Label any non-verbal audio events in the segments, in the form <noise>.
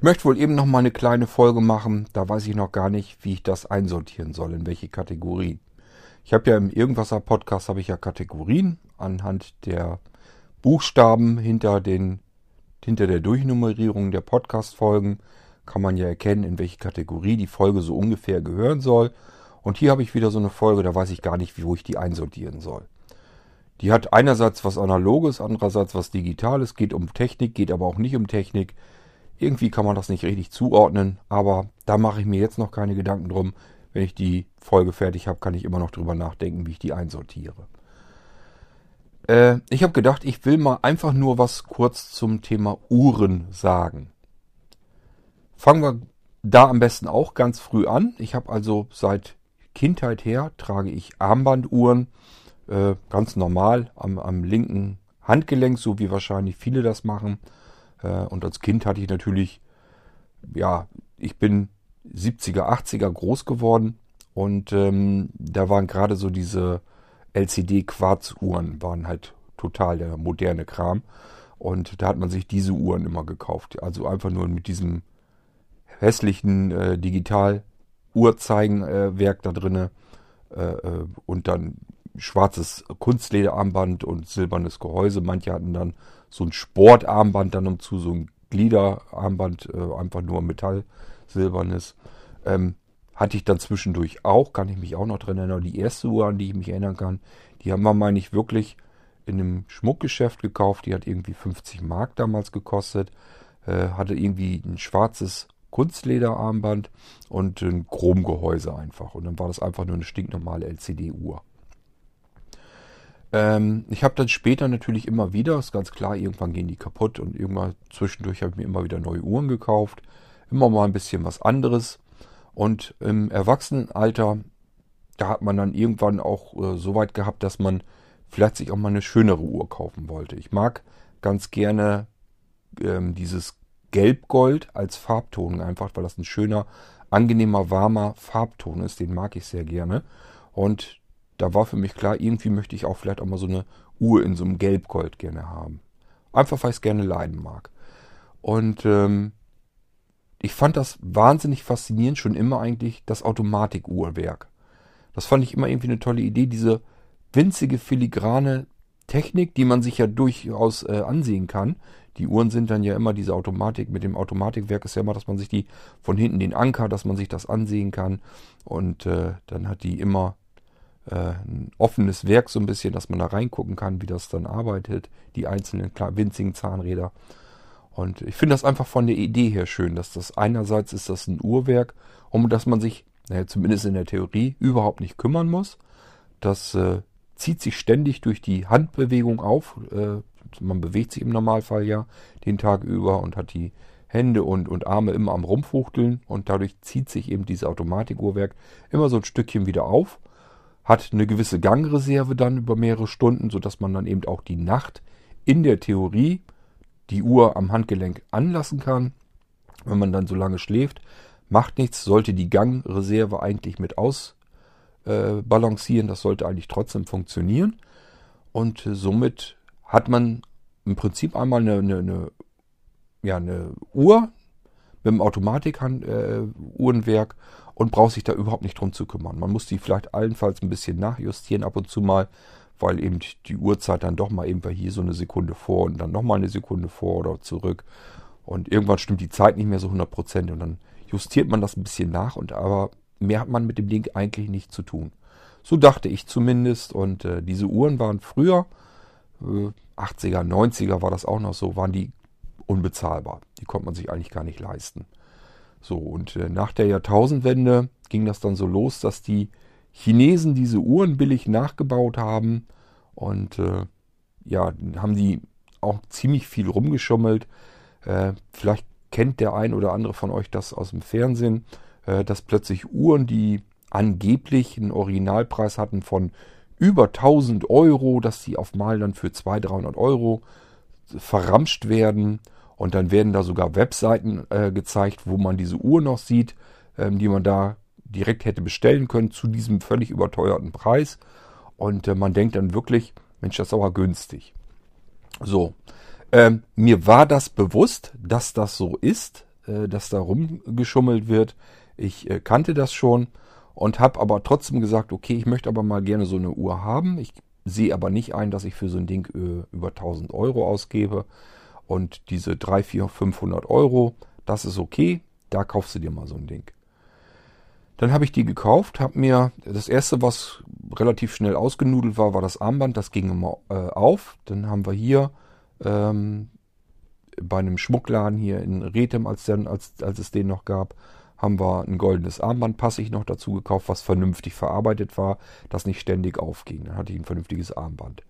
Ich möchte wohl eben noch mal eine kleine Folge machen. Da weiß ich noch gar nicht, wie ich das einsortieren soll, in welche Kategorie. Ich habe ja im Irgendwasser Podcast habe ich ja Kategorien anhand der Buchstaben hinter den hinter der Durchnummerierung der Podcast Folgen kann man ja erkennen, in welche Kategorie die Folge so ungefähr gehören soll. Und hier habe ich wieder so eine Folge, da weiß ich gar nicht, wo ich die einsortieren soll. Die hat einerseits was Analoges, andererseits was Digitales, geht um Technik, geht aber auch nicht um Technik. Irgendwie kann man das nicht richtig zuordnen, aber da mache ich mir jetzt noch keine Gedanken drum. Wenn ich die Folge fertig habe, kann ich immer noch drüber nachdenken, wie ich die einsortiere. Äh, ich habe gedacht, ich will mal einfach nur was kurz zum Thema Uhren sagen. Fangen wir da am besten auch ganz früh an. Ich habe also seit Kindheit her trage ich Armbanduhren, äh, ganz normal am, am linken Handgelenk, so wie wahrscheinlich viele das machen. Äh, und als Kind hatte ich natürlich, ja, ich bin 70er, 80er groß geworden und ähm, da waren gerade so diese LCD-Quarzuhren, waren halt total der moderne Kram. Und da hat man sich diese Uhren immer gekauft. Also einfach nur mit diesem hässlichen äh, Digital-Uhrzeigenwerk äh, da drinne äh, äh, und dann schwarzes Kunstlederarmband und silbernes Gehäuse. Manche hatten dann so ein Sportarmband dann umzu, so ein Gliederarmband, äh, einfach nur Metall, silbernes. Ähm, hatte ich dann zwischendurch auch, kann ich mich auch noch dran erinnern. Die erste Uhr, an die ich mich erinnern kann, die haben wir, meine ich, wirklich in einem Schmuckgeschäft gekauft. Die hat irgendwie 50 Mark damals gekostet. Äh, hatte irgendwie ein schwarzes Kunstlederarmband und ein Chromgehäuse einfach. Und dann war das einfach nur eine stinknormale LCD-Uhr. Ähm, ich habe dann später natürlich immer wieder, ist ganz klar, irgendwann gehen die kaputt und irgendwann zwischendurch habe ich mir immer wieder neue Uhren gekauft. Immer mal ein bisschen was anderes. Und im Erwachsenenalter, da hat man dann irgendwann auch äh, so weit gehabt, dass man vielleicht sich auch mal eine schönere Uhr kaufen wollte. Ich mag ganz gerne ähm, dieses Gelbgold als Farbton, einfach weil das ein schöner, angenehmer, warmer Farbton ist. Den mag ich sehr gerne. Und da war für mich klar, irgendwie möchte ich auch vielleicht auch mal so eine Uhr in so einem Gelbgold gerne haben. Einfach weil ich es gerne leiden mag. Und ähm, ich fand das wahnsinnig faszinierend, schon immer eigentlich, das Automatikuhrwerk. Das fand ich immer irgendwie eine tolle Idee, diese winzige filigrane Technik, die man sich ja durchaus äh, ansehen kann. Die Uhren sind dann ja immer diese Automatik, mit dem Automatikwerk ist ja immer, dass man sich die von hinten den Anker, dass man sich das ansehen kann. Und äh, dann hat die immer ein offenes Werk so ein bisschen, dass man da reingucken kann, wie das dann arbeitet, die einzelnen winzigen Zahnräder. Und ich finde das einfach von der Idee her schön, dass das einerseits ist das ein Uhrwerk, um das man sich, naja, zumindest in der Theorie, überhaupt nicht kümmern muss. Das äh, zieht sich ständig durch die Handbewegung auf. Äh, man bewegt sich im Normalfall ja den Tag über und hat die Hände und, und Arme immer am Rumfuchteln und dadurch zieht sich eben dieses Automatikuhrwerk immer so ein Stückchen wieder auf hat eine gewisse Gangreserve dann über mehrere Stunden, sodass man dann eben auch die Nacht in der Theorie die Uhr am Handgelenk anlassen kann. Wenn man dann so lange schläft, macht nichts, sollte die Gangreserve eigentlich mit ausbalancieren. Äh, das sollte eigentlich trotzdem funktionieren. Und äh, somit hat man im Prinzip einmal eine, eine, eine, ja, eine Uhr mit dem Automatik-Uhrenwerk äh, und braucht sich da überhaupt nicht drum zu kümmern. Man muss die vielleicht allenfalls ein bisschen nachjustieren ab und zu mal, weil eben die Uhrzeit dann doch mal eben hier so eine Sekunde vor und dann nochmal eine Sekunde vor oder zurück. Und irgendwann stimmt die Zeit nicht mehr so 100% und dann justiert man das ein bisschen nach und aber mehr hat man mit dem Ding eigentlich nicht zu tun. So dachte ich zumindest und äh, diese Uhren waren früher, äh, 80er, 90er war das auch noch so, waren die unbezahlbar. Die konnte man sich eigentlich gar nicht leisten. So, und äh, nach der Jahrtausendwende ging das dann so los, dass die Chinesen diese Uhren billig nachgebaut haben und äh, ja, haben die auch ziemlich viel rumgeschummelt. Äh, vielleicht kennt der ein oder andere von euch das aus dem Fernsehen, äh, dass plötzlich Uhren, die angeblich einen Originalpreis hatten von über 1000 Euro, dass die auf Mal dann für 200, 300 Euro verramscht werden und dann werden da sogar Webseiten äh, gezeigt, wo man diese Uhr noch sieht, ähm, die man da direkt hätte bestellen können zu diesem völlig überteuerten Preis. Und äh, man denkt dann wirklich, Mensch, das ist aber günstig. So, ähm, mir war das bewusst, dass das so ist. äh, dass da rumgeschummelt wird. Ich äh, kannte das schon und habe aber trotzdem gesagt, okay, ich möchte aber mal gerne so eine Uhr haben. Ich sehe aber nicht ein, dass ich für so ein Ding äh, über 1000 Euro ausgebe. Und diese 3, 4, 500 Euro, das ist okay. Da kaufst du dir mal so ein Ding. Dann habe ich die gekauft, habe mir das erste, was relativ schnell ausgenudelt war, war das Armband. Das ging immer äh, auf. Dann haben wir hier ähm, bei einem Schmuckladen hier in Rethem, als, dann, als, als es den noch gab, haben wir ein goldenes Armband passig noch dazu gekauft, was vernünftig verarbeitet war, das nicht ständig aufging. Dann hatte ich ein vernünftiges Armband.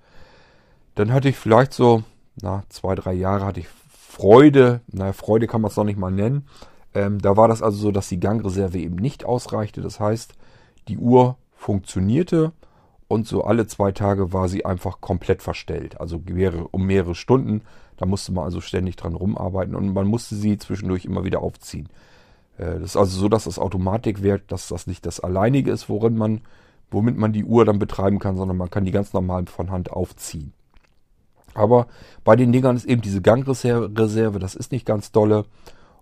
Dann hatte ich vielleicht so, na, zwei, drei Jahre hatte ich Freude, naja, Freude kann man es noch nicht mal nennen, ähm, da war das also so, dass die Gangreserve eben nicht ausreichte. Das heißt, die Uhr funktionierte und so alle zwei Tage war sie einfach komplett verstellt. Also mehrere, um mehrere Stunden. Da musste man also ständig dran rumarbeiten und man musste sie zwischendurch immer wieder aufziehen. Äh, das ist also so, dass das Automatikwerk, dass das nicht das alleinige ist, worin man, womit man die Uhr dann betreiben kann, sondern man kann die ganz normal von Hand aufziehen. Aber bei den Dingern ist eben diese Gangreserve, das ist nicht ganz dolle.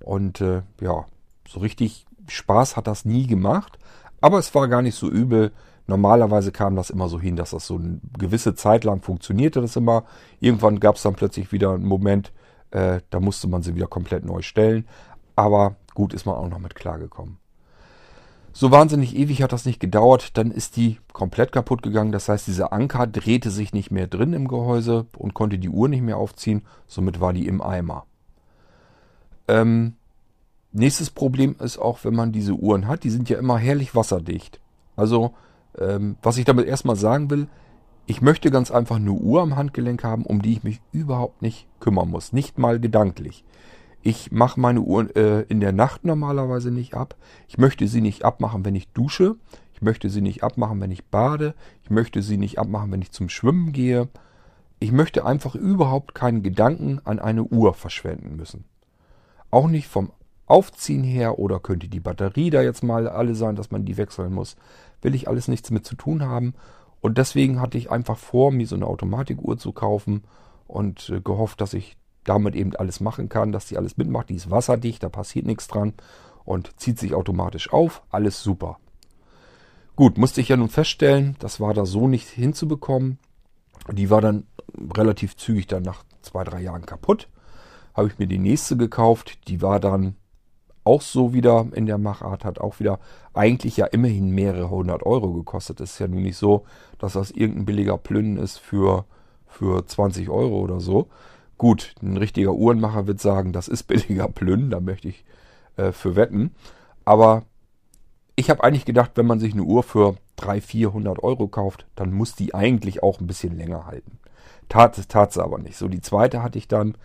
Und äh, ja, so richtig Spaß hat das nie gemacht. Aber es war gar nicht so übel. Normalerweise kam das immer so hin, dass das so eine gewisse Zeit lang funktionierte das immer. Irgendwann gab es dann plötzlich wieder einen Moment, äh, da musste man sie wieder komplett neu stellen. Aber gut ist man auch noch mit klargekommen. So wahnsinnig ewig hat das nicht gedauert, dann ist die komplett kaputt gegangen. Das heißt, dieser Anker drehte sich nicht mehr drin im Gehäuse und konnte die Uhr nicht mehr aufziehen. Somit war die im Eimer. Ähm, nächstes Problem ist auch, wenn man diese Uhren hat, die sind ja immer herrlich wasserdicht. Also, ähm, was ich damit erstmal sagen will, ich möchte ganz einfach eine Uhr am Handgelenk haben, um die ich mich überhaupt nicht kümmern muss. Nicht mal gedanklich. Ich mache meine Uhr äh, in der Nacht normalerweise nicht ab. Ich möchte sie nicht abmachen, wenn ich dusche. Ich möchte sie nicht abmachen, wenn ich bade. Ich möchte sie nicht abmachen, wenn ich zum Schwimmen gehe. Ich möchte einfach überhaupt keinen Gedanken an eine Uhr verschwenden müssen. Auch nicht vom Aufziehen her oder könnte die Batterie da jetzt mal alle sein, dass man die wechseln muss. Will ich alles nichts mit zu tun haben. Und deswegen hatte ich einfach vor, mir so eine Automatikuhr zu kaufen und äh, gehofft, dass ich damit eben alles machen kann, dass die alles mitmacht. Die ist wasserdicht, da passiert nichts dran und zieht sich automatisch auf. Alles super. Gut, musste ich ja nun feststellen, das war da so nicht hinzubekommen. Die war dann relativ zügig dann nach zwei, drei Jahren kaputt habe ich mir die nächste gekauft. Die war dann auch so wieder in der Machart, hat auch wieder eigentlich ja immerhin mehrere hundert Euro gekostet. Es ist ja nun nicht so, dass das irgendein billiger Plünnen ist für, für 20 Euro oder so. Gut, ein richtiger Uhrenmacher wird sagen, das ist billiger Plünnen, da möchte ich äh, für wetten. Aber ich habe eigentlich gedacht, wenn man sich eine Uhr für 300, 400 Euro kauft, dann muss die eigentlich auch ein bisschen länger halten. Tat, tat sie aber nicht. So, die zweite hatte ich dann,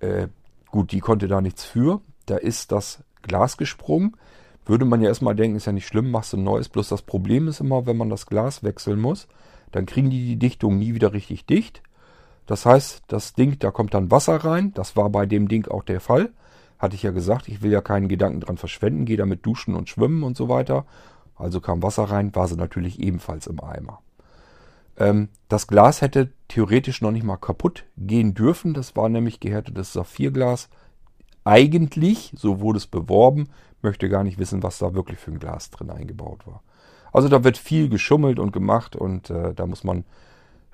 äh, gut, die konnte da nichts für. Da ist das Glas gesprungen. Würde man ja erstmal denken, ist ja nicht schlimm, machst du ein neues. Bloß das Problem ist immer, wenn man das Glas wechseln muss, dann kriegen die die Dichtung nie wieder richtig dicht. Das heißt, das Ding, da kommt dann Wasser rein. Das war bei dem Ding auch der Fall. Hatte ich ja gesagt, ich will ja keinen Gedanken dran verschwenden, gehe damit duschen und schwimmen und so weiter. Also kam Wasser rein, war sie natürlich ebenfalls im Eimer. Ähm, das Glas hätte theoretisch noch nicht mal kaputt gehen dürfen. Das war nämlich gehärtetes Saphirglas. Eigentlich, so wurde es beworben, möchte gar nicht wissen, was da wirklich für ein Glas drin eingebaut war. Also da wird viel geschummelt und gemacht und äh, da muss man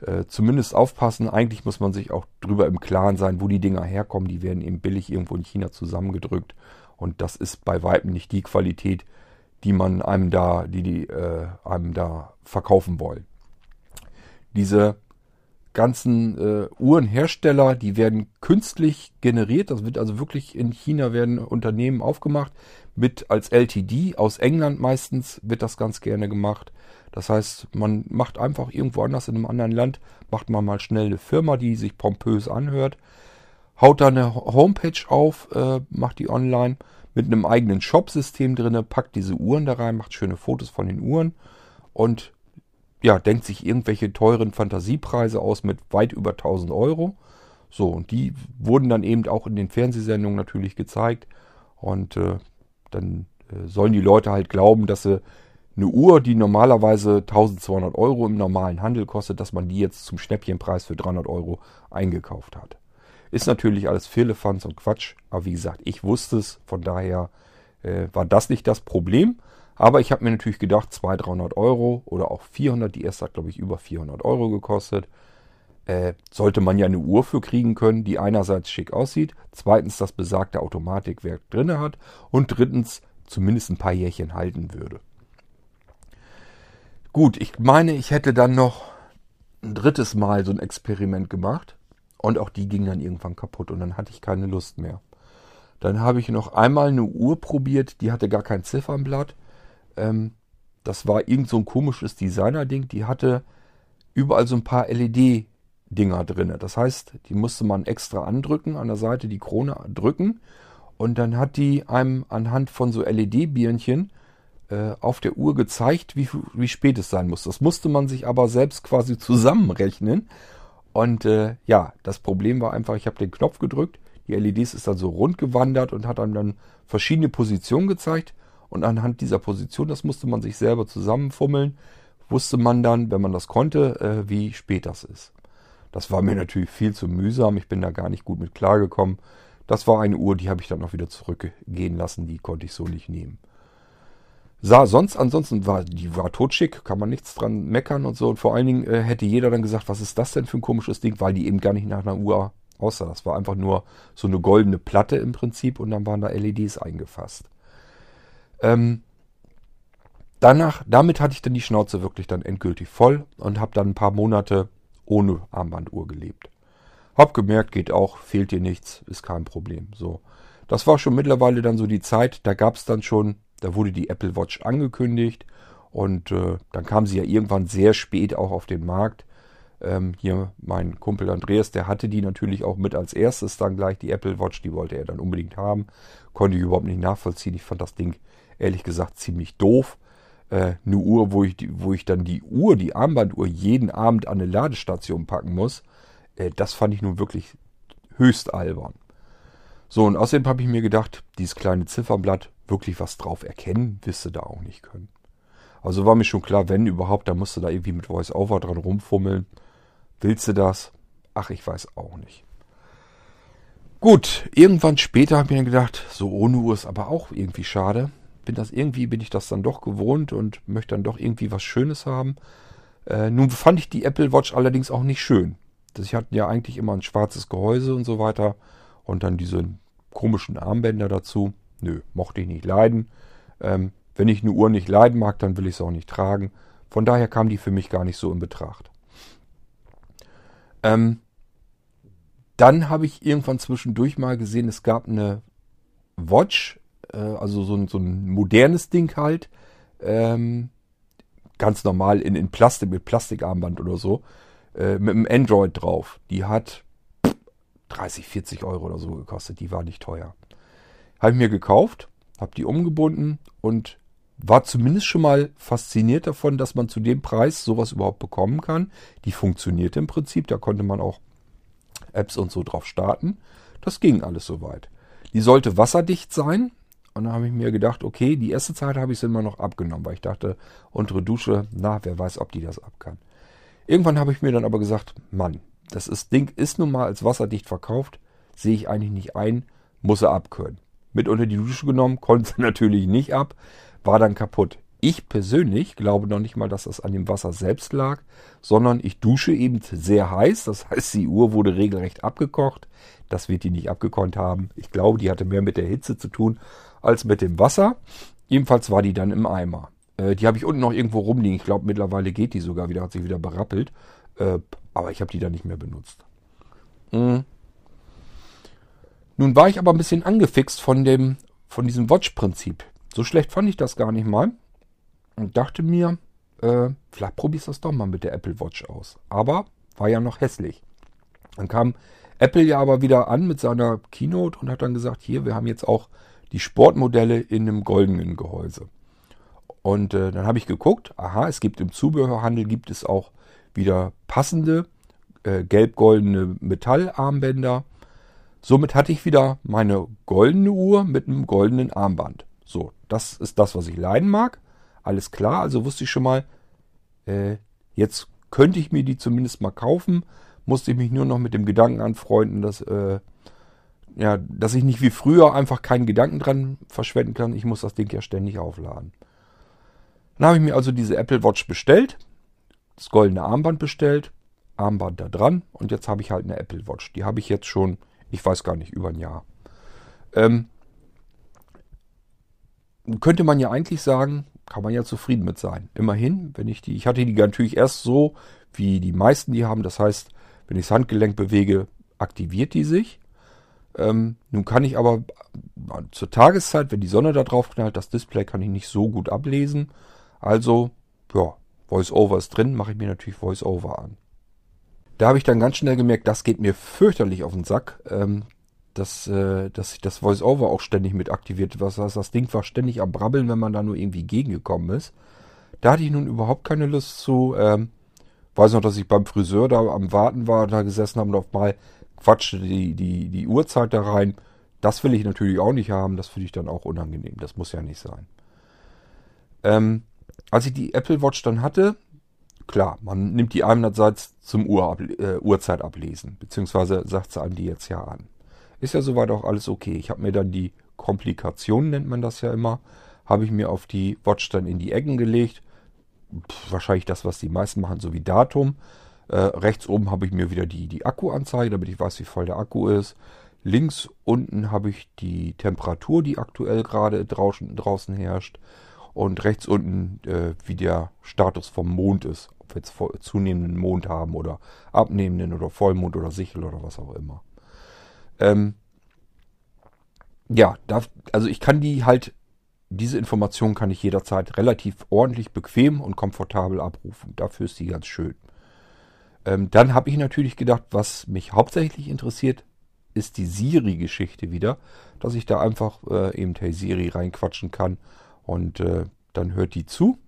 äh, zumindest aufpassen. Eigentlich muss man sich auch drüber im Klaren sein, wo die Dinger herkommen. Die werden eben billig irgendwo in China zusammengedrückt und das ist bei weitem nicht die Qualität, die man einem da, die die äh, einem da verkaufen wollen. Diese ganzen äh, Uhrenhersteller, die werden künstlich generiert. Das wird also wirklich in China werden Unternehmen aufgemacht mit als LTD aus England meistens wird das ganz gerne gemacht. Das heißt, man macht einfach irgendwo anders in einem anderen Land, macht man mal schnell eine Firma, die sich pompös anhört, haut da eine Homepage auf, äh, macht die online mit einem eigenen Shop-System drin, packt diese Uhren da rein, macht schöne Fotos von den Uhren und ja, denkt sich irgendwelche teuren Fantasiepreise aus mit weit über 1000 Euro. So, und die wurden dann eben auch in den Fernsehsendungen natürlich gezeigt. Und äh, dann äh, sollen die Leute halt glauben, dass sie eine Uhr, die normalerweise 1200 Euro im normalen Handel kostet, dass man die jetzt zum Schnäppchenpreis für 300 Euro eingekauft hat. Ist natürlich alles Firlefanz und Quatsch, aber wie gesagt, ich wusste es, von daher äh, war das nicht das Problem. Aber ich habe mir natürlich gedacht, 200, 300 Euro oder auch 400, die erste hat glaube ich über 400 Euro gekostet, äh, sollte man ja eine Uhr für kriegen können, die einerseits schick aussieht, zweitens das besagte Automatikwerk drinne hat und drittens zumindest ein paar Jährchen halten würde. Gut, ich meine, ich hätte dann noch ein drittes Mal so ein Experiment gemacht und auch die ging dann irgendwann kaputt und dann hatte ich keine Lust mehr. Dann habe ich noch einmal eine Uhr probiert, die hatte gar kein Ziffernblatt. Ähm, das war irgend so ein komisches Designer-Ding. Die hatte überall so ein paar LED-Dinger drin. Das heißt, die musste man extra andrücken, an der Seite die Krone drücken. Und dann hat die einem anhand von so LED-Birnchen äh, auf der Uhr gezeigt, wie, wie spät es sein muss. Das musste man sich aber selbst quasi zusammenrechnen. Und äh, ja, das Problem war einfach, ich habe den Knopf gedrückt, die LEDs ist dann so rund gewandert und hat einem dann verschiedene Positionen gezeigt. Und anhand dieser Position, das musste man sich selber zusammenfummeln, wusste man dann, wenn man das konnte, äh, wie spät das ist. Das war mir natürlich viel zu mühsam. Ich bin da gar nicht gut mit klargekommen. Das war eine Uhr, die habe ich dann auch wieder zurückgehen lassen. Die konnte ich so nicht nehmen. Sah sonst, ansonsten war, die war totschick, kann man nichts dran meckern und so. Und vor allen Dingen äh, hätte jeder dann gesagt, was ist das denn für ein komisches Ding, weil die eben gar nicht nach einer Uhr aussah. Das war einfach nur so eine goldene Platte im Prinzip und dann waren da LEDs eingefasst. Ähm, danach, damit hatte ich dann die Schnauze wirklich dann endgültig voll und habe dann ein paar Monate ohne Armbanduhr gelebt. Hab gemerkt, geht auch, fehlt dir nichts, ist kein Problem. So, das war schon mittlerweile dann so die Zeit. Da gab es dann schon da wurde die Apple Watch angekündigt und äh, dann kam sie ja irgendwann sehr spät auch auf den Markt. Ähm, hier mein Kumpel Andreas, der hatte die natürlich auch mit als erstes dann gleich die Apple Watch, die wollte er dann unbedingt haben. Konnte ich überhaupt nicht nachvollziehen. Ich fand das Ding ehrlich gesagt ziemlich doof. Äh, eine Uhr, wo ich, wo ich dann die Uhr, die Armbanduhr jeden Abend an eine Ladestation packen muss, äh, das fand ich nun wirklich höchst albern. So, und außerdem habe ich mir gedacht, dieses kleine Zifferblatt, wirklich was drauf erkennen, wirst du da auch nicht können. Also war mir schon klar, wenn überhaupt, dann musst du da irgendwie mit Voice-Over dran rumfummeln. Willst du das? Ach, ich weiß auch nicht. Gut, irgendwann später habe ich mir gedacht, so ohne Uhr ist aber auch irgendwie schade. Bin das irgendwie, bin ich das dann doch gewohnt und möchte dann doch irgendwie was Schönes haben. Äh, nun fand ich die Apple Watch allerdings auch nicht schön. Sie hatten ja eigentlich immer ein schwarzes Gehäuse und so weiter und dann diese komischen Armbänder dazu. Nö, mochte ich nicht leiden. Ähm, wenn ich eine Uhr nicht leiden mag, dann will ich es auch nicht tragen. Von daher kam die für mich gar nicht so in Betracht. Ähm, dann habe ich irgendwann zwischendurch mal gesehen, es gab eine Watch, äh, also so ein, so ein, modernes Ding halt, ähm, ganz normal in, in Plastik, mit Plastikarmband oder so, äh, mit einem Android drauf. Die hat 30, 40 Euro oder so gekostet, die war nicht teuer. Habe ich mir gekauft, habe die umgebunden und war zumindest schon mal fasziniert davon, dass man zu dem Preis sowas überhaupt bekommen kann. Die funktionierte im Prinzip, da konnte man auch Apps und so drauf starten. Das ging alles soweit. Die sollte wasserdicht sein. Und dann habe ich mir gedacht, okay, die erste Zeit habe ich sie immer noch abgenommen, weil ich dachte, untere Dusche, na, wer weiß, ob die das ab kann. Irgendwann habe ich mir dann aber gesagt, Mann, das ist, Ding ist nun mal als wasserdicht verkauft, sehe ich eigentlich nicht ein, muss er abkönnen mit unter die Dusche genommen, <laughs> konnte sie natürlich nicht ab, war dann kaputt. Ich persönlich glaube noch nicht mal, dass das an dem Wasser selbst lag, sondern ich dusche eben sehr heiß. Das heißt, die Uhr wurde regelrecht abgekocht. Das wird die nicht abgekonnt haben. Ich glaube, die hatte mehr mit der Hitze zu tun als mit dem Wasser. Jedenfalls war die dann im Eimer. Äh, die habe ich unten noch irgendwo rumliegen. Ich glaube, mittlerweile geht die sogar wieder, hat sich wieder berappelt. Äh, aber ich habe die dann nicht mehr benutzt. Mhm. Nun war ich aber ein bisschen angefixt von dem, von diesem Watch-Prinzip. So schlecht fand ich das gar nicht mal. Und dachte mir, äh, vielleicht probierst du das doch mal mit der Apple Watch aus. Aber war ja noch hässlich. Dann kam Apple ja aber wieder an mit seiner Keynote und hat dann gesagt, hier, wir haben jetzt auch die Sportmodelle in einem goldenen Gehäuse. Und äh, dann habe ich geguckt, aha, es gibt im Zubehörhandel gibt es auch wieder passende äh, gelb-goldene Metallarmbänder Somit hatte ich wieder meine goldene Uhr mit einem goldenen Armband. So, das ist das, was ich leiden mag. Alles klar, also wusste ich schon mal, äh, jetzt könnte ich mir die zumindest mal kaufen. Musste ich mich nur noch mit dem Gedanken anfreunden, dass, äh, ja, dass ich nicht wie früher einfach keinen Gedanken dran verschwenden kann. Ich muss das Ding ja ständig aufladen. Dann habe ich mir also diese Apple Watch bestellt, das goldene Armband bestellt, Armband da dran und jetzt habe ich halt eine Apple Watch. Die habe ich jetzt schon, ich weiß gar nicht, über ein Jahr. Ähm, könnte man ja eigentlich sagen, kann man ja zufrieden mit sein. Immerhin, wenn ich die, ich hatte die natürlich erst so, wie die meisten die haben. Das heißt, wenn ich das Handgelenk bewege, aktiviert die sich. Ähm, nun kann ich aber zur Tageszeit, wenn die Sonne da drauf knallt, das Display kann ich nicht so gut ablesen. Also, ja, VoiceOver ist drin, mache ich mir natürlich VoiceOver an. Da habe ich dann ganz schnell gemerkt, das geht mir fürchterlich auf den Sack. Ähm, dass, äh, dass sich das Voice-Over auch ständig mit aktiviert. Was heißt, das Ding war ständig am Brabbeln, wenn man da nur irgendwie gegengekommen ist. Da hatte ich nun überhaupt keine Lust zu. Ähm, weiß noch, dass ich beim Friseur da am Warten war, da gesessen habe und auf mal quatschte die, die, die Uhrzeit da rein. Das will ich natürlich auch nicht haben. Das finde ich dann auch unangenehm. Das muss ja nicht sein. Ähm, als ich die Apple Watch dann hatte, klar, man nimmt die einerseits zum Uhr, äh, Uhrzeit ablesen, beziehungsweise sagt sie einem die jetzt ja an. Ist ja soweit auch alles okay. Ich habe mir dann die Komplikation, nennt man das ja immer, habe ich mir auf die Watch dann in die Ecken gelegt. Wahrscheinlich das, was die meisten machen, so wie Datum. Äh, rechts oben habe ich mir wieder die, die Akkuanzeige, damit ich weiß, wie voll der Akku ist. Links unten habe ich die Temperatur, die aktuell gerade draußen, draußen herrscht. Und rechts unten, äh, wie der Status vom Mond ist. Ob wir jetzt zunehmenden Mond haben oder abnehmenden oder Vollmond oder Sichel oder was auch immer. Ähm, ja, da, also ich kann die halt, diese Information kann ich jederzeit relativ ordentlich, bequem und komfortabel abrufen. Dafür ist die ganz schön. Ähm, dann habe ich natürlich gedacht, was mich hauptsächlich interessiert, ist die Siri-Geschichte wieder, dass ich da einfach äh, eben Hey Siri reinquatschen kann und äh, dann hört die zu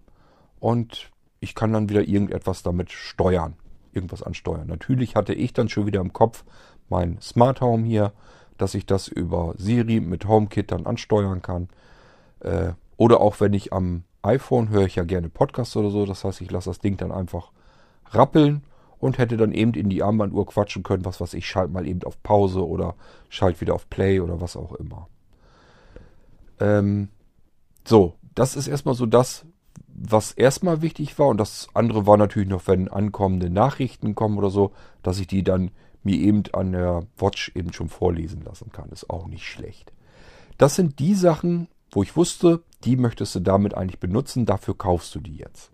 und ich kann dann wieder irgendetwas damit steuern, irgendwas ansteuern. Natürlich hatte ich dann schon wieder im Kopf, mein Smart Home hier, dass ich das über Siri mit HomeKit dann ansteuern kann. Äh, oder auch wenn ich am iPhone höre ich ja gerne Podcasts oder so. Das heißt, ich lasse das Ding dann einfach rappeln und hätte dann eben in die Armbanduhr quatschen können, was weiß ich, schalt mal eben auf Pause oder schalt wieder auf Play oder was auch immer. Ähm, so, das ist erstmal so das, was erstmal wichtig war. Und das andere war natürlich noch, wenn ankommende Nachrichten kommen oder so, dass ich die dann mir eben an der Watch eben schon vorlesen lassen kann. Ist auch nicht schlecht. Das sind die Sachen, wo ich wusste, die möchtest du damit eigentlich benutzen, dafür kaufst du die jetzt.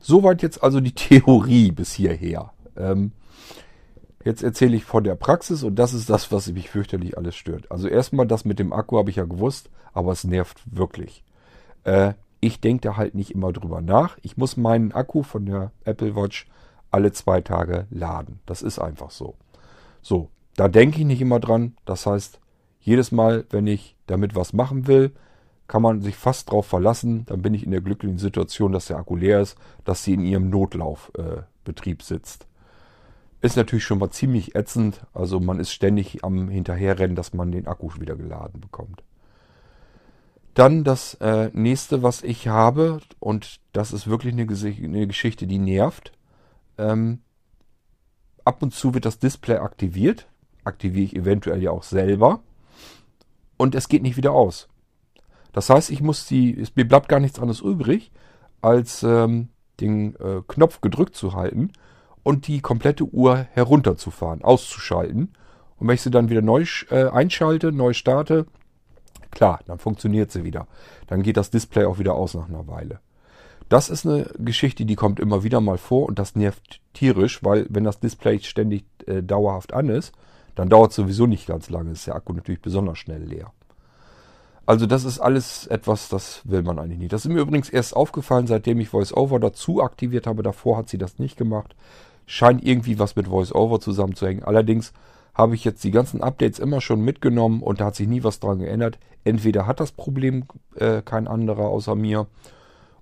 Soweit jetzt also die <laughs> Theorie bis hierher. Ähm, jetzt erzähle ich von der Praxis und das ist das, was mich fürchterlich alles stört. Also erstmal das mit dem Akku habe ich ja gewusst, aber es nervt wirklich. Äh, ich denke da halt nicht immer drüber nach. Ich muss meinen Akku von der Apple Watch alle zwei Tage laden. Das ist einfach so. So, da denke ich nicht immer dran. Das heißt, jedes Mal, wenn ich damit was machen will, kann man sich fast darauf verlassen. Dann bin ich in der glücklichen Situation, dass der Akku leer ist, dass sie in ihrem Notlaufbetrieb äh, sitzt. Ist natürlich schon mal ziemlich ätzend. Also man ist ständig am Hinterherrennen, dass man den Akku wieder geladen bekommt. Dann das äh, nächste, was ich habe, und das ist wirklich eine, eine Geschichte, die nervt. Ähm, ab und zu wird das Display aktiviert. Aktiviere ich eventuell ja auch selber. Und es geht nicht wieder aus. Das heißt, ich muss die, es, mir bleibt gar nichts anderes übrig, als ähm, den äh, Knopf gedrückt zu halten und die komplette Uhr herunterzufahren, auszuschalten. Und wenn ich sie dann wieder neu äh, einschalte, neu starte, klar, dann funktioniert sie wieder. Dann geht das Display auch wieder aus nach einer Weile. Das ist eine Geschichte, die kommt immer wieder mal vor und das nervt tierisch, weil wenn das Display ständig äh, dauerhaft an ist, dann dauert es sowieso nicht ganz lange, ist der Akku natürlich besonders schnell leer. Also das ist alles etwas, das will man eigentlich nicht. Das ist mir übrigens erst aufgefallen, seitdem ich VoiceOver dazu aktiviert habe. Davor hat sie das nicht gemacht. Scheint irgendwie was mit VoiceOver zusammenzuhängen. Allerdings habe ich jetzt die ganzen Updates immer schon mitgenommen und da hat sich nie was dran geändert. Entweder hat das Problem äh, kein anderer außer mir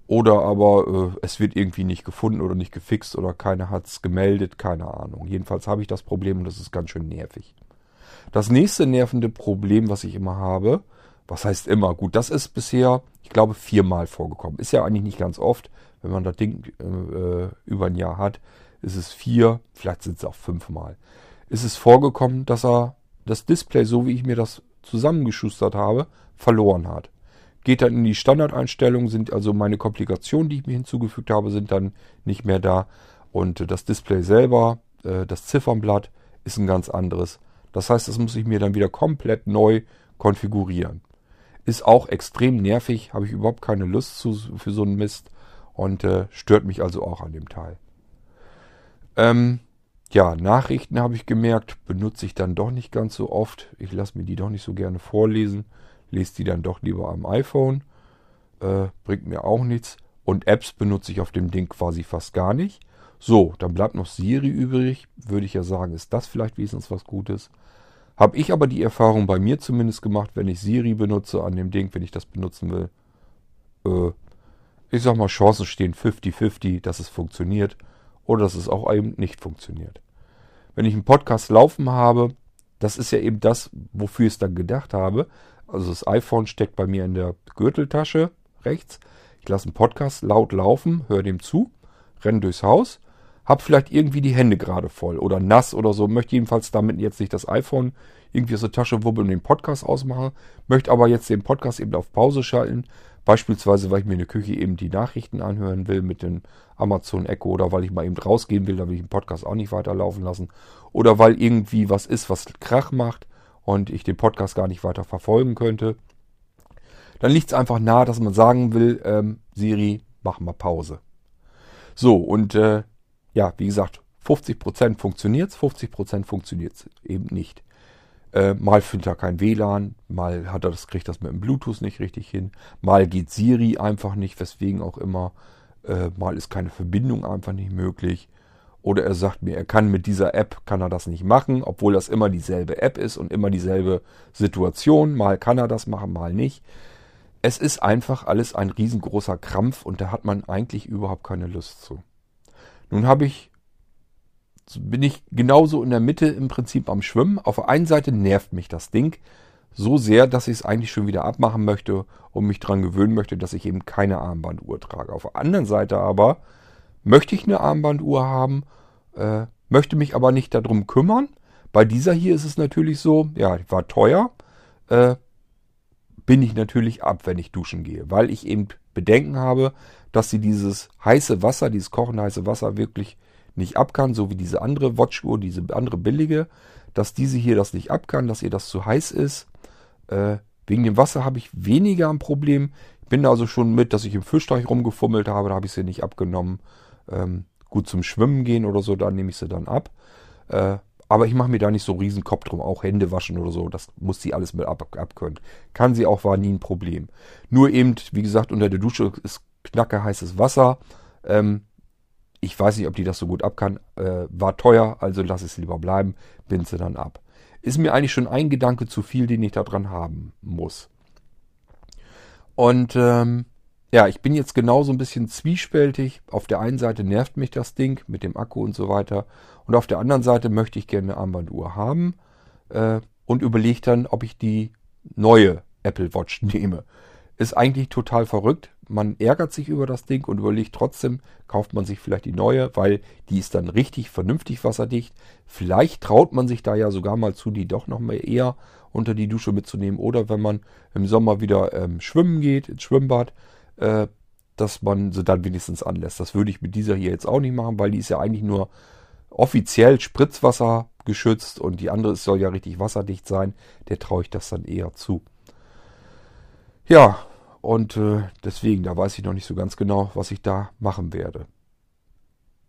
oder aber äh, es wird irgendwie nicht gefunden oder nicht gefixt oder keiner hat es gemeldet, keine Ahnung. Jedenfalls habe ich das Problem und das ist ganz schön nervig. Das nächste nervende Problem, was ich immer habe, was heißt immer? Gut, das ist bisher, ich glaube, viermal vorgekommen. Ist ja eigentlich nicht ganz oft, wenn man das Ding äh, äh über ein Jahr hat, ist es vier, vielleicht sind es auch fünfmal. Ist es vorgekommen, dass er das Display, so wie ich mir das zusammengeschustert habe, verloren hat. Geht dann in die Standardeinstellungen, sind also meine Komplikationen, die ich mir hinzugefügt habe, sind dann nicht mehr da. Und das Display selber, äh, das Ziffernblatt, ist ein ganz anderes. Das heißt, das muss ich mir dann wieder komplett neu konfigurieren. Ist auch extrem nervig, habe ich überhaupt keine Lust zu, für so einen Mist und äh, stört mich also auch an dem Teil. Ähm, ja, Nachrichten habe ich gemerkt, benutze ich dann doch nicht ganz so oft. Ich lasse mir die doch nicht so gerne vorlesen, lese die dann doch lieber am iPhone. Äh, bringt mir auch nichts. Und Apps benutze ich auf dem Ding quasi fast gar nicht. So, dann bleibt noch Siri übrig. Würde ich ja sagen, ist das vielleicht wenigstens was Gutes. Habe ich aber die Erfahrung bei mir zumindest gemacht, wenn ich Siri benutze an dem Ding, wenn ich das benutzen will. Äh, ich sag mal, Chancen stehen 50-50, dass es funktioniert oder dass es auch eben nicht funktioniert. Wenn ich einen Podcast laufen habe, das ist ja eben das, wofür ich es dann gedacht habe. Also das iPhone steckt bei mir in der Gürteltasche rechts. Ich lasse einen Podcast laut laufen, höre dem zu, renne durchs Haus, habe vielleicht irgendwie die Hände gerade voll oder nass oder so, möchte jedenfalls damit jetzt nicht das iPhone irgendwie aus der Tasche wubbeln und den Podcast ausmachen, möchte aber jetzt den Podcast eben auf Pause schalten, Beispielsweise, weil ich mir in der Küche eben die Nachrichten anhören will mit dem Amazon Echo oder weil ich mal eben rausgehen will, da will ich den Podcast auch nicht weiterlaufen lassen. Oder weil irgendwie was ist, was Krach macht und ich den Podcast gar nicht weiter verfolgen könnte. Dann liegt es einfach nahe, dass man sagen will, ähm, Siri, mach mal Pause. So, und äh, ja, wie gesagt, 50% funktioniert es, 50% funktioniert es eben nicht. Äh, mal findet er kein WLAN, mal hat er das, kriegt das mit dem Bluetooth nicht richtig hin, mal geht Siri einfach nicht, weswegen auch immer, äh, mal ist keine Verbindung einfach nicht möglich. Oder er sagt mir, er kann mit dieser App, kann er das nicht machen, obwohl das immer dieselbe App ist und immer dieselbe Situation. Mal kann er das machen, mal nicht. Es ist einfach alles ein riesengroßer Krampf und da hat man eigentlich überhaupt keine Lust zu. Nun habe ich bin ich genauso in der Mitte im Prinzip am Schwimmen. Auf der einen Seite nervt mich das Ding so sehr, dass ich es eigentlich schon wieder abmachen möchte und mich daran gewöhnen möchte, dass ich eben keine Armbanduhr trage. Auf der anderen Seite aber möchte ich eine Armbanduhr haben, äh, möchte mich aber nicht darum kümmern. Bei dieser hier ist es natürlich so, ja, war teuer, äh, bin ich natürlich ab, wenn ich duschen gehe, weil ich eben Bedenken habe, dass sie dieses heiße Wasser, dieses kochende heiße Wasser wirklich nicht ab kann, so wie diese andere Watchuhr, diese andere billige, dass diese hier das nicht ab kann, dass ihr das zu heiß ist. Äh, wegen dem Wasser habe ich weniger ein Problem. Ich bin also schon mit, dass ich im Fischteich rumgefummelt habe, da habe ich sie nicht abgenommen. Ähm, gut zum Schwimmen gehen oder so, da nehme ich sie dann ab. Äh, aber ich mache mir da nicht so riesen Kopf drum, auch Hände waschen oder so, das muss sie alles mit ab, abkönnen. Kann sie auch, war nie ein Problem. Nur eben, wie gesagt, unter der Dusche ist knacke heißes Wasser. Ähm, ich weiß nicht, ob die das so gut ab kann. Äh, war teuer, also lass es lieber bleiben. Bin sie dann ab. Ist mir eigentlich schon ein Gedanke zu viel, den ich da dran haben muss. Und ähm, ja, ich bin jetzt genauso ein bisschen zwiespältig. Auf der einen Seite nervt mich das Ding mit dem Akku und so weiter. Und auf der anderen Seite möchte ich gerne eine Armbanduhr haben äh, und überlege dann, ob ich die neue Apple Watch <laughs> nehme. Ist eigentlich total verrückt. Man ärgert sich über das Ding und überlegt trotzdem, kauft man sich vielleicht die neue, weil die ist dann richtig vernünftig wasserdicht. Vielleicht traut man sich da ja sogar mal zu, die doch noch mal eher unter die Dusche mitzunehmen. Oder wenn man im Sommer wieder ähm, schwimmen geht, ins Schwimmbad, äh, dass man sie dann wenigstens anlässt. Das würde ich mit dieser hier jetzt auch nicht machen, weil die ist ja eigentlich nur offiziell Spritzwasser geschützt und die andere soll ja richtig wasserdicht sein. Der traue ich das dann eher zu. Ja, und äh, deswegen, da weiß ich noch nicht so ganz genau, was ich da machen werde.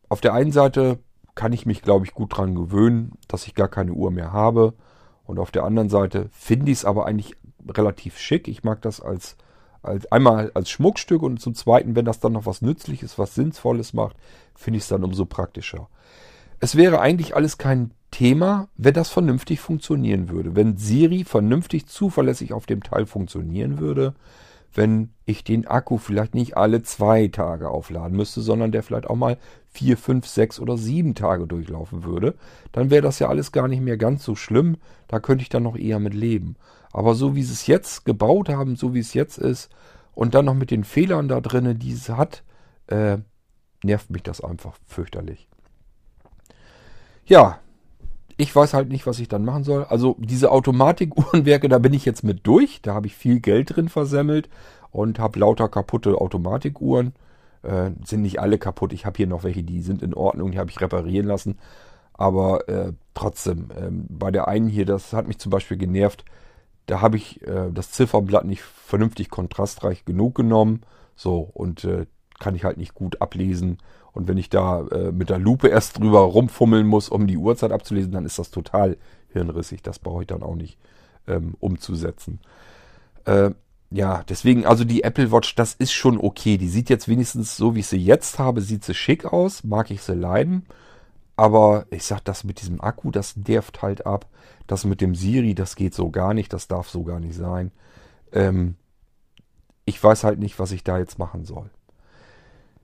Auf der einen Seite kann ich mich, glaube ich, gut dran gewöhnen, dass ich gar keine Uhr mehr habe. Und auf der anderen Seite finde ich es aber eigentlich relativ schick. Ich mag das als, als einmal als Schmuckstück und zum zweiten, wenn das dann noch was Nützliches, was Sinnvolles macht, finde ich es dann umso praktischer. Es wäre eigentlich alles kein Thema, wenn das vernünftig funktionieren würde. Wenn Siri vernünftig zuverlässig auf dem Teil funktionieren würde, wenn ich den Akku vielleicht nicht alle zwei Tage aufladen müsste, sondern der vielleicht auch mal vier, fünf, sechs oder sieben Tage durchlaufen würde, dann wäre das ja alles gar nicht mehr ganz so schlimm. Da könnte ich dann noch eher mit leben. Aber so wie sie es jetzt gebaut haben, so wie es jetzt ist, und dann noch mit den Fehlern da drinnen, die es hat, äh, nervt mich das einfach fürchterlich. Ja, ich weiß halt nicht, was ich dann machen soll. Also diese Automatikuhrenwerke, da bin ich jetzt mit durch. Da habe ich viel Geld drin versemmelt und habe lauter kaputte Automatikuhren. Äh, sind nicht alle kaputt. Ich habe hier noch welche, die sind in Ordnung, die habe ich reparieren lassen. Aber äh, trotzdem, äh, bei der einen hier, das hat mich zum Beispiel genervt. Da habe ich äh, das Zifferblatt nicht vernünftig kontrastreich genug genommen. So, und äh, kann ich halt nicht gut ablesen. Und wenn ich da äh, mit der Lupe erst drüber rumfummeln muss, um die Uhrzeit abzulesen, dann ist das total hirnrissig. Das brauche ich dann auch nicht ähm, umzusetzen. Äh, ja, deswegen, also die Apple Watch, das ist schon okay. Die sieht jetzt wenigstens so, wie ich sie jetzt habe, sieht sie schick aus, mag ich sie leiden. Aber ich sag, das mit diesem Akku, das nervt halt ab. Das mit dem Siri, das geht so gar nicht, das darf so gar nicht sein. Ähm, ich weiß halt nicht, was ich da jetzt machen soll.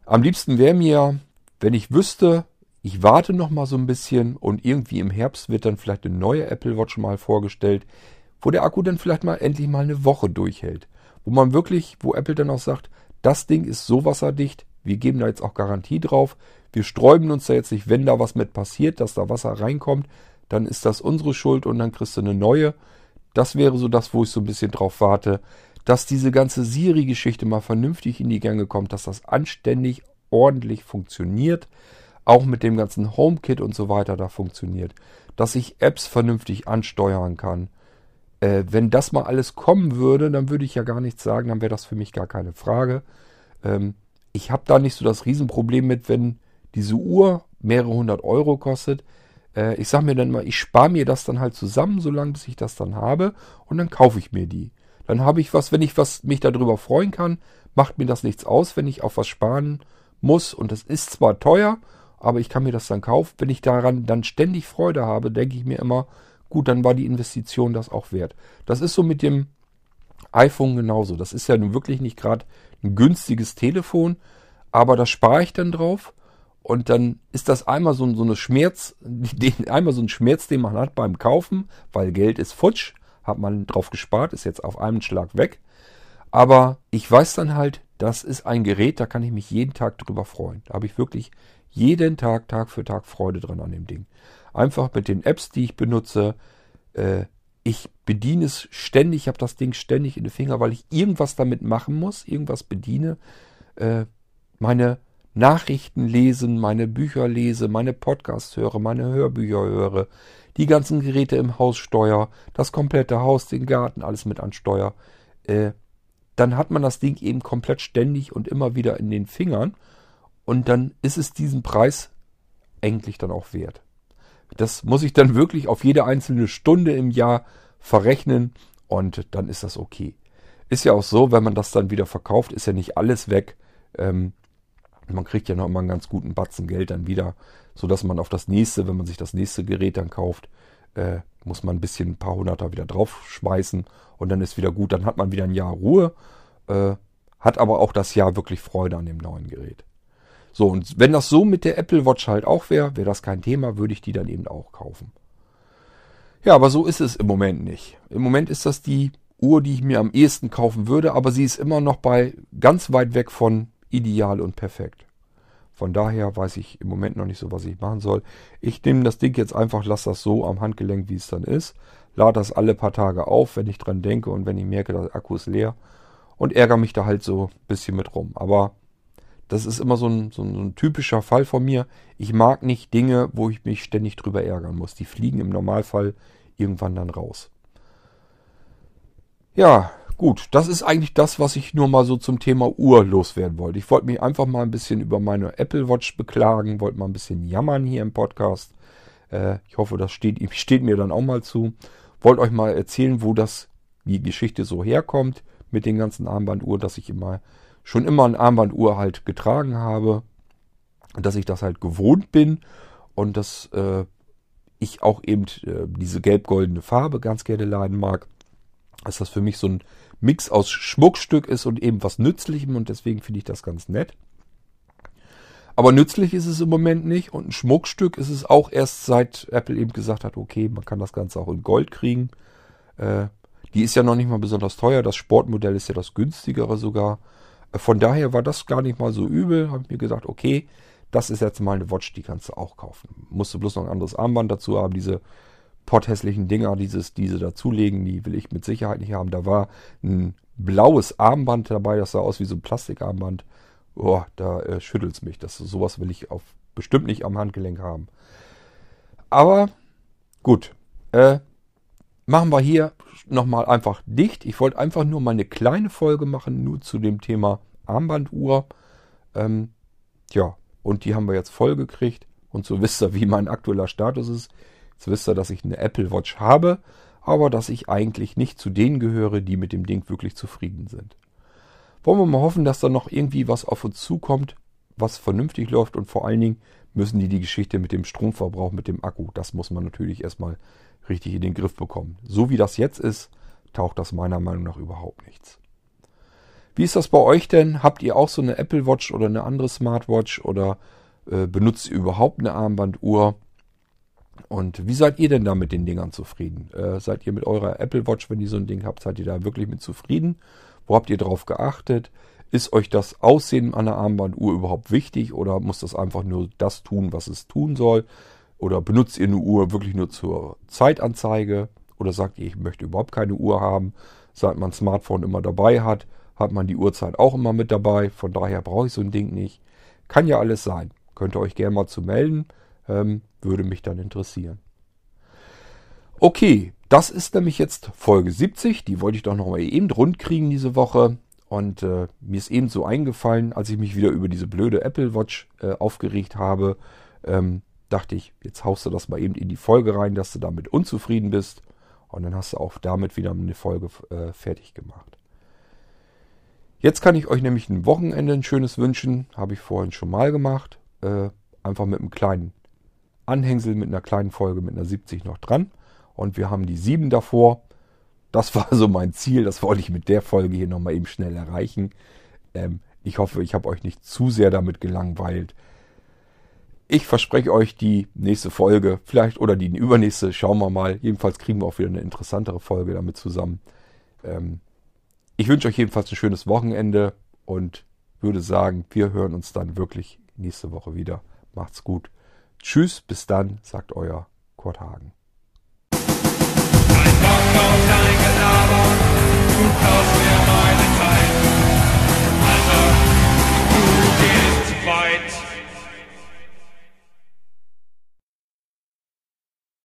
Am liebsten wäre mir, wenn ich wüsste, ich warte noch mal so ein bisschen und irgendwie im Herbst wird dann vielleicht eine neue Apple Watch mal vorgestellt, wo der Akku dann vielleicht mal endlich mal eine Woche durchhält. Wo man wirklich, wo Apple dann auch sagt, das Ding ist so wasserdicht, wir geben da jetzt auch Garantie drauf. Wir sträuben uns da jetzt nicht, wenn da was mit passiert, dass da Wasser reinkommt, dann ist das unsere Schuld und dann kriegst du eine neue. Das wäre so das, wo ich so ein bisschen drauf warte dass diese ganze Siri-Geschichte mal vernünftig in die Gänge kommt, dass das anständig, ordentlich funktioniert, auch mit dem ganzen HomeKit und so weiter da funktioniert, dass ich Apps vernünftig ansteuern kann. Äh, wenn das mal alles kommen würde, dann würde ich ja gar nichts sagen, dann wäre das für mich gar keine Frage. Ähm, ich habe da nicht so das Riesenproblem mit, wenn diese Uhr mehrere hundert Euro kostet. Äh, ich sage mir dann mal, ich spare mir das dann halt zusammen, solange bis ich das dann habe und dann kaufe ich mir die. Dann habe ich was, wenn ich was mich darüber freuen kann, macht mir das nichts aus, wenn ich auf was sparen muss. Und das ist zwar teuer, aber ich kann mir das dann kaufen. Wenn ich daran dann ständig Freude habe, denke ich mir immer, gut, dann war die Investition das auch wert. Das ist so mit dem iPhone genauso. Das ist ja nun wirklich nicht gerade ein günstiges Telefon, aber da spare ich dann drauf. Und dann ist das einmal so, so eine Schmerz, <laughs> den, einmal so ein Schmerz, den man hat beim Kaufen, weil Geld ist futsch hat man drauf gespart, ist jetzt auf einen Schlag weg. Aber ich weiß dann halt, das ist ein Gerät, da kann ich mich jeden Tag drüber freuen. Da habe ich wirklich jeden Tag, Tag für Tag Freude dran an dem Ding. Einfach mit den Apps, die ich benutze. Äh, ich bediene es ständig, ich habe das Ding ständig in den Finger, weil ich irgendwas damit machen muss, irgendwas bediene. Äh, meine Nachrichten lesen, meine Bücher lese, meine Podcasts höre, meine Hörbücher höre, die ganzen Geräte im Haus steuer, das komplette Haus, den Garten, alles mit ansteuer, äh, dann hat man das Ding eben komplett ständig und immer wieder in den Fingern und dann ist es diesen Preis eigentlich dann auch wert. Das muss ich dann wirklich auf jede einzelne Stunde im Jahr verrechnen und dann ist das okay. Ist ja auch so, wenn man das dann wieder verkauft, ist ja nicht alles weg. Ähm, man kriegt ja noch immer einen ganz guten Batzen Geld dann wieder so dass man auf das nächste, wenn man sich das nächste Gerät dann kauft, äh, muss man ein bisschen ein paar Hunderter wieder draufschmeißen und dann ist wieder gut. Dann hat man wieder ein Jahr Ruhe, äh, hat aber auch das Jahr wirklich Freude an dem neuen Gerät. So, und wenn das so mit der Apple Watch halt auch wäre, wäre das kein Thema, würde ich die dann eben auch kaufen. Ja, aber so ist es im Moment nicht. Im Moment ist das die Uhr, die ich mir am ehesten kaufen würde, aber sie ist immer noch bei ganz weit weg von ideal und perfekt. Von daher weiß ich im Moment noch nicht so, was ich machen soll. Ich nehme das Ding jetzt einfach, lasse das so am Handgelenk, wie es dann ist. Lade das alle paar Tage auf, wenn ich dran denke und wenn ich merke, der Akku ist leer. Und ärgere mich da halt so ein bisschen mit rum. Aber das ist immer so ein, so ein, so ein typischer Fall von mir. Ich mag nicht Dinge, wo ich mich ständig drüber ärgern muss. Die fliegen im Normalfall irgendwann dann raus. Ja, Gut, das ist eigentlich das, was ich nur mal so zum Thema Uhr loswerden wollte. Ich wollte mich einfach mal ein bisschen über meine Apple Watch beklagen, wollte mal ein bisschen jammern hier im Podcast. Äh, ich hoffe, das steht, <laughs> steht mir dann auch mal zu. Wollte euch mal erzählen, wo das die Geschichte so herkommt mit den ganzen Armbanduhren, dass ich immer schon immer eine Armbanduhr halt getragen habe und dass ich das halt gewohnt bin und dass äh, ich auch eben äh, diese gelb-goldene Farbe ganz gerne leiden mag. Dass das für mich so ein Mix aus Schmuckstück ist und eben was Nützlichem und deswegen finde ich das ganz nett. Aber nützlich ist es im Moment nicht und ein Schmuckstück ist es auch erst seit Apple eben gesagt hat, okay, man kann das Ganze auch in Gold kriegen. Äh, die ist ja noch nicht mal besonders teuer, das Sportmodell ist ja das günstigere sogar. Äh, von daher war das gar nicht mal so übel, habe ich mir gesagt, okay, das ist jetzt mal eine Watch, die kannst du auch kaufen. Musst du bloß noch ein anderes Armband dazu haben. Diese potthässlichen Dinger, dieses, diese dazulegen, die will ich mit Sicherheit nicht haben. Da war ein blaues Armband dabei, das sah aus wie so ein Plastikarmband. Oh, da äh, schüttelt mich. Das, sowas will ich auf, bestimmt nicht am Handgelenk haben. Aber gut, äh, machen wir hier nochmal einfach dicht. Ich wollte einfach nur mal eine kleine Folge machen, nur zu dem Thema Armbanduhr. Ähm, ja, und die haben wir jetzt voll gekriegt. Und so <laughs> wisst ihr, wie mein aktueller Status ist. Jetzt wisst ihr, dass ich eine Apple Watch habe, aber dass ich eigentlich nicht zu denen gehöre, die mit dem Ding wirklich zufrieden sind. Wollen wir mal hoffen, dass da noch irgendwie was auf uns zukommt, was vernünftig läuft und vor allen Dingen müssen die die Geschichte mit dem Stromverbrauch, mit dem Akku, das muss man natürlich erstmal richtig in den Griff bekommen. So wie das jetzt ist, taucht das meiner Meinung nach überhaupt nichts. Wie ist das bei euch denn? Habt ihr auch so eine Apple Watch oder eine andere Smartwatch oder äh, benutzt ihr überhaupt eine Armbanduhr? Und wie seid ihr denn da mit den Dingern zufrieden? Äh, seid ihr mit eurer Apple Watch, wenn ihr so ein Ding habt, seid ihr da wirklich mit zufrieden? Wo habt ihr drauf geachtet? Ist euch das Aussehen an der Armbanduhr überhaupt wichtig oder muss das einfach nur das tun, was es tun soll? Oder benutzt ihr eine Uhr wirklich nur zur Zeitanzeige? Oder sagt ihr, ich möchte überhaupt keine Uhr haben? Seit man Smartphone immer dabei hat, hat man die Uhrzeit auch immer mit dabei. Von daher brauche ich so ein Ding nicht. Kann ja alles sein. Könnt ihr euch gerne mal zu melden. Ähm, würde mich dann interessieren. Okay, das ist nämlich jetzt Folge 70. Die wollte ich doch noch mal eben rund kriegen diese Woche. Und äh, mir ist eben so eingefallen, als ich mich wieder über diese blöde Apple Watch äh, aufgeregt habe, ähm, dachte ich, jetzt haust du das mal eben in die Folge rein, dass du damit unzufrieden bist. Und dann hast du auch damit wieder eine Folge äh, fertig gemacht. Jetzt kann ich euch nämlich ein Wochenende ein schönes wünschen. Habe ich vorhin schon mal gemacht. Äh, einfach mit einem kleinen Anhängsel, mit einer kleinen Folge, mit einer 70 noch dran. Und wir haben die 7 davor. Das <laughs> war so mein Ziel. Das wollte ich mit der Folge hier nochmal eben schnell erreichen. Ähm, ich hoffe, ich habe euch nicht zu sehr damit gelangweilt. Ich verspreche euch die nächste Folge, vielleicht oder die übernächste, schauen wir mal. Jedenfalls kriegen wir auch wieder eine interessantere Folge damit zusammen. Ähm, ich wünsche euch jedenfalls ein schönes Wochenende und würde sagen, wir hören uns dann wirklich nächste Woche wieder. Macht's gut. Tschüss, bis dann, sagt euer Kurt Hagen. Ein Bock auf dein Gelaber, du